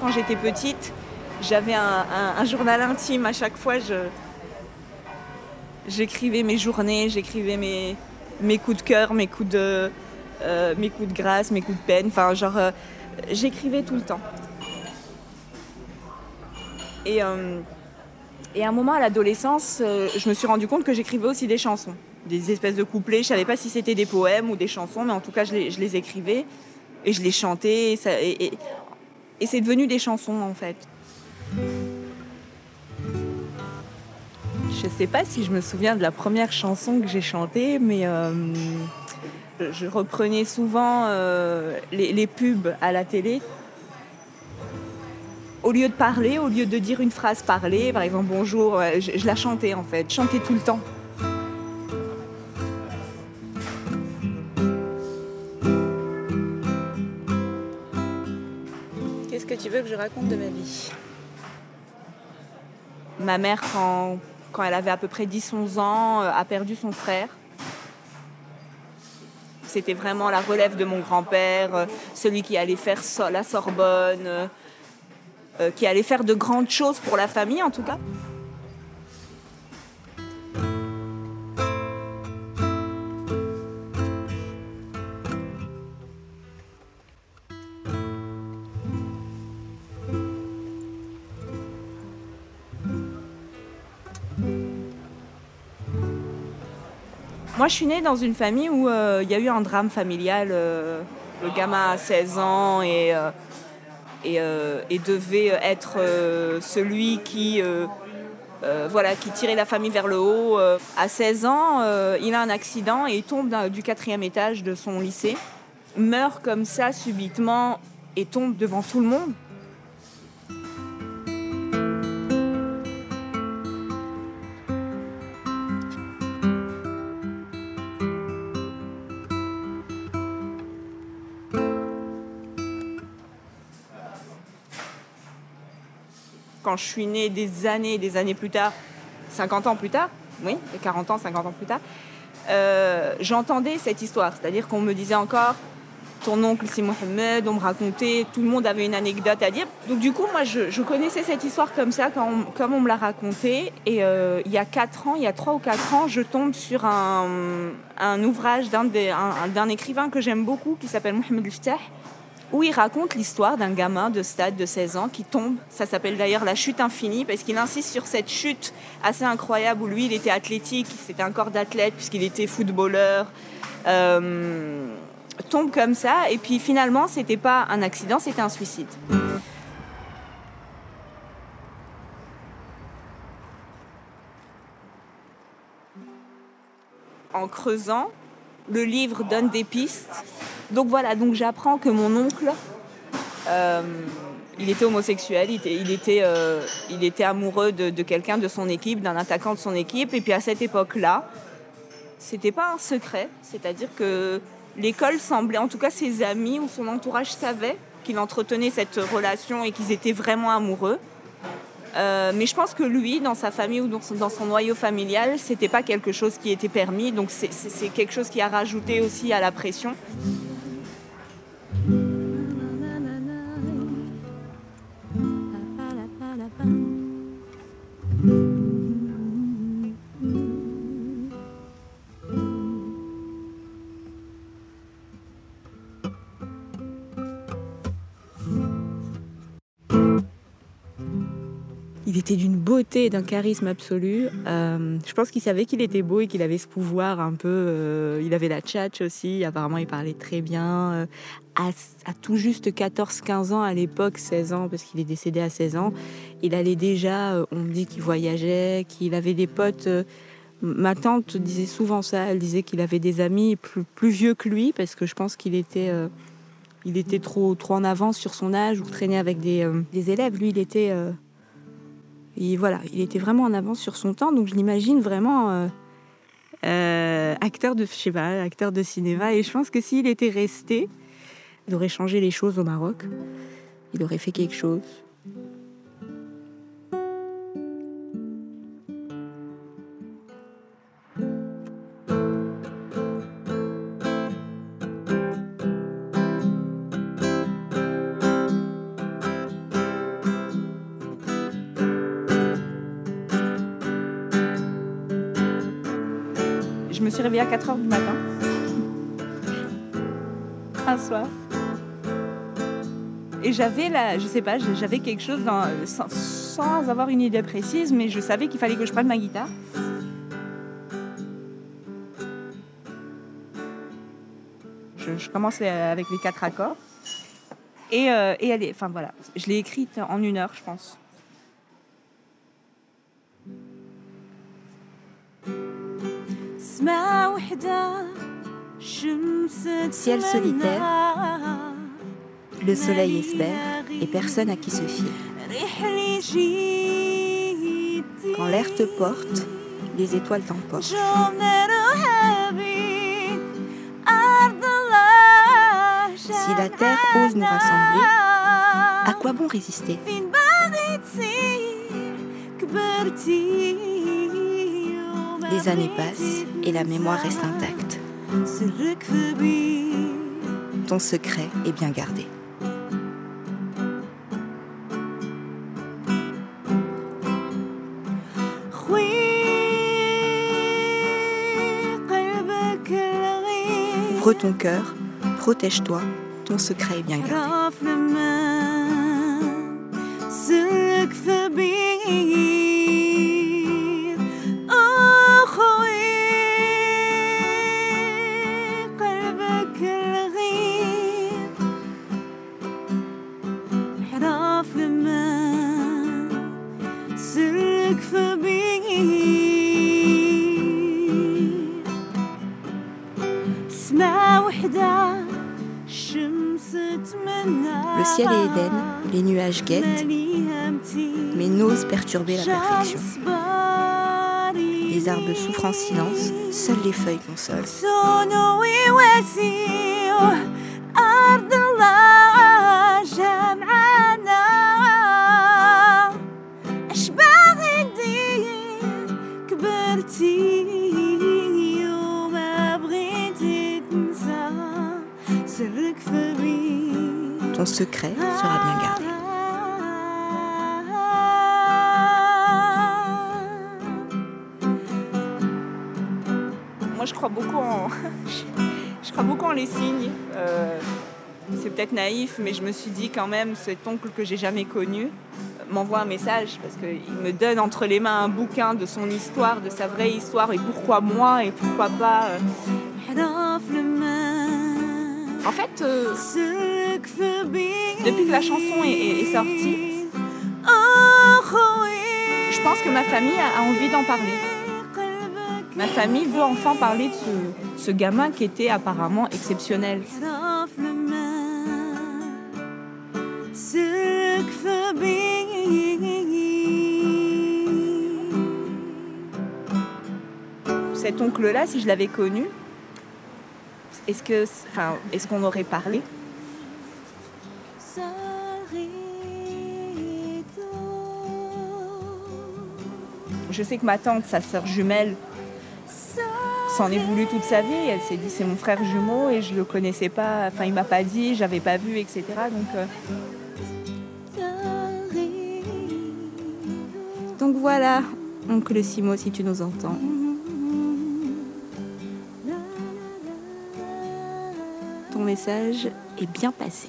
quand j'étais petite, j'avais un, journal intime à chaque fois. J'écrivais mes journées, j'écrivais mes, mes coups de cœur, mes coups de, euh, mes coups de grâce, mes coups de peine. Enfin, genre, euh, j'écrivais tout le temps. Et, euh, et à un moment, à l'adolescence, je me suis rendu compte que j'écrivais aussi des chansons, des espèces de couplets. Je savais pas si c'était des poèmes ou des chansons, mais en tout cas, je les, écrivais et je les chantais. et, et c'est devenu des chansons, en fait. Je ne sais pas si je me souviens de la première chanson que j'ai chantée, mais euh, je reprenais souvent euh, les, pubs à la télé. Au lieu de parler, au lieu de dire une phrase parlée, par exemple bonjour, je, la chantais en fait, je chantais tout le temps. Que tu veux que je raconte de ma vie Ma mère, quand, quand elle avait à peu près 10-11 ans, euh, a perdu son frère. C'était vraiment la relève de mon grand-père, euh, celui qui allait faire la Sorbonne, euh, qui allait faire de grandes choses pour la famille en tout cas. Moi, je suis née dans une famille où euh, il y a eu un drame familial. Euh, le gamin a 16 ans et, euh, et, devait être celui qui, voilà, qui tirait la famille vers le haut. À 16 ans, il a un accident et il tombe du quatrième étage de son lycée, meurt comme ça subitement et tombe devant tout le monde. Quand je suis née des années des années plus tard, 50 ans plus tard, oui, 40 ans, 50 ans plus tard, euh, j'entendais cette histoire. C'est-à-dire qu'on me disait encore, ton oncle c'est Mohamed, on me racontait, tout le monde avait une anecdote à dire. Donc du coup, moi, je, connaissais cette histoire comme ça, comme on me l'a racontée. Et euh, il y a 4 ans, il y a 3 ou 4 ans, je tombe sur un, ouvrage d'un écrivain que j'aime beaucoup, qui s'appelle Mohamed Liftah, où il raconte l'histoire d'un gamin de stade de 16 ans qui tombe. Ça s'appelle d'ailleurs la chute infinie parce qu'il insiste sur cette chute assez incroyable où lui, il était athlétique, c'était un corps d'athlète puisqu'il était footballeur. Euh, tombe comme ça et puis finalement, c'était pas un accident, c'était un suicide. En creusant, le livre donne des pistes donc voilà, donc j'apprends que mon oncle, euh, il était homosexuel, il était, euh, amoureux de, quelqu'un de son équipe, d'un attaquant de son équipe. Et puis à cette époque-là, c'était pas un secret, c'est-à-dire que l'école semblait, en tout cas ses amis ou son entourage savaient qu'il entretenait cette relation et qu'ils étaient vraiment amoureux. Euh, mais je pense que lui, dans sa famille ou dans son, noyau familial, c'était pas quelque chose qui était permis. Donc c'est quelque chose qui a rajouté aussi à la pression. Était d'une beauté d'un charisme absolu. Euh, je pense qu'il savait qu'il était beau et qu'il avait ce pouvoir un peu. Euh, il avait la tchatch aussi. Apparemment, il parlait très bien. Euh, à, tout juste 14-15 ans à l'époque, 16 ans, parce qu'il est décédé à 16 ans, il allait déjà. on me dit qu'il voyageait, qu'il avait des potes. ma tante disait souvent ça. Elle disait qu'il avait des amis plus, plus vieux que lui, parce que je pense qu'il était. il était trop, trop en avance sur son âge ou traînait avec des, des élèves. Lui, il était il était vraiment en avance sur son temps, donc je l'imagine vraiment euh, euh, acteur de, je acteur de cinéma. Et je pense que s'il était resté, il aurait changé les choses au Maroc. Il aurait fait quelque chose. Suis réveillée à 4 h du matin. Un soir. Et j'avais là, je sais pas, j'avais quelque chose sans, avoir une idée précise, mais je savais qu'il fallait que je prenne ma guitare. Je, commençais avec les quatre accords. Et, euh, et elle est, enfin voilà, je l'ai écrite en une heure, je pense. Ciel solitaire, le soleil espère et personne à qui se fier. Quand l'air te porte, les étoiles t'emportent. Si la terre ose nous rassembler, à quoi bon résister? Les années passent et la mémoire reste intacte. Ton secret est bien gardé. Ouvre ton cœur, protège-toi, ton secret est bien gardé. Le ciel est Éden, les nuages guettent, mais n'osent perturber la perfection. Les arbres souffrent en silence, seules les feuilles consolent. Ton secret sera bien gardé. Moi, je crois beaucoup en, je crois beaucoup en les signes. Euh, c'est peut-être naïf, mais je me suis dit quand même, cet oncle que j'ai jamais connu m'envoie un message parce qu'il me donne entre les mains un bouquin de son histoire, de sa vraie histoire et pourquoi moi et pourquoi pas. Euh. En fait, euh, depuis que la chanson est, sortie, je pense que ma famille a envie d'en parler. Ma famille veut enfin parler de ce, gamin qui était apparemment exceptionnel. Cet oncle-là, si je l'avais connu, est-ce que, enfin, est-ce qu'on aurait parlé? Je sais que ma tante, sa sœur jumelle, s'en est voulu toute sa vie. Elle s'est dit c'est mon frère jumeau et je le connaissais pas. Enfin, il m'a pas dit, j'avais pas vu, etc. Donc, euh. donc voilà, oncle Simo, si tu nous entends. Message est bien passé.